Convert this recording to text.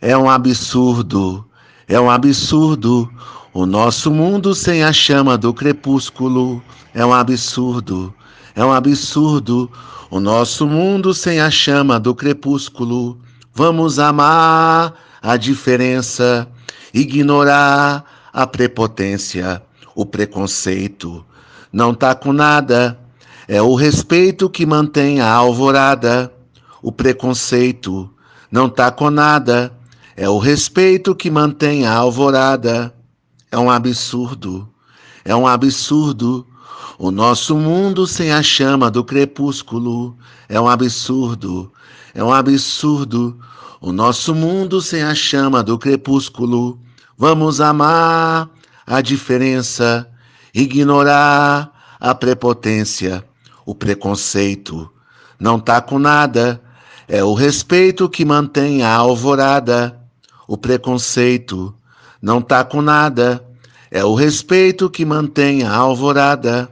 É um absurdo, é um absurdo. O nosso mundo sem a chama do crepúsculo é um absurdo, é um absurdo. O nosso mundo sem a chama do crepúsculo. Vamos amar a diferença, ignorar a prepotência, o preconceito. Não tá com nada, é o respeito que mantém a alvorada. O preconceito não tá com nada, é o respeito que mantém a alvorada. É um absurdo, é um absurdo. O nosso mundo sem a chama do crepúsculo é um absurdo, é um absurdo. O nosso mundo sem a chama do crepúsculo. Vamos amar a diferença, ignorar a prepotência, o preconceito. Não tá com nada, é o respeito que mantém a alvorada o preconceito não tá com nada. É o respeito que mantém a alvorada.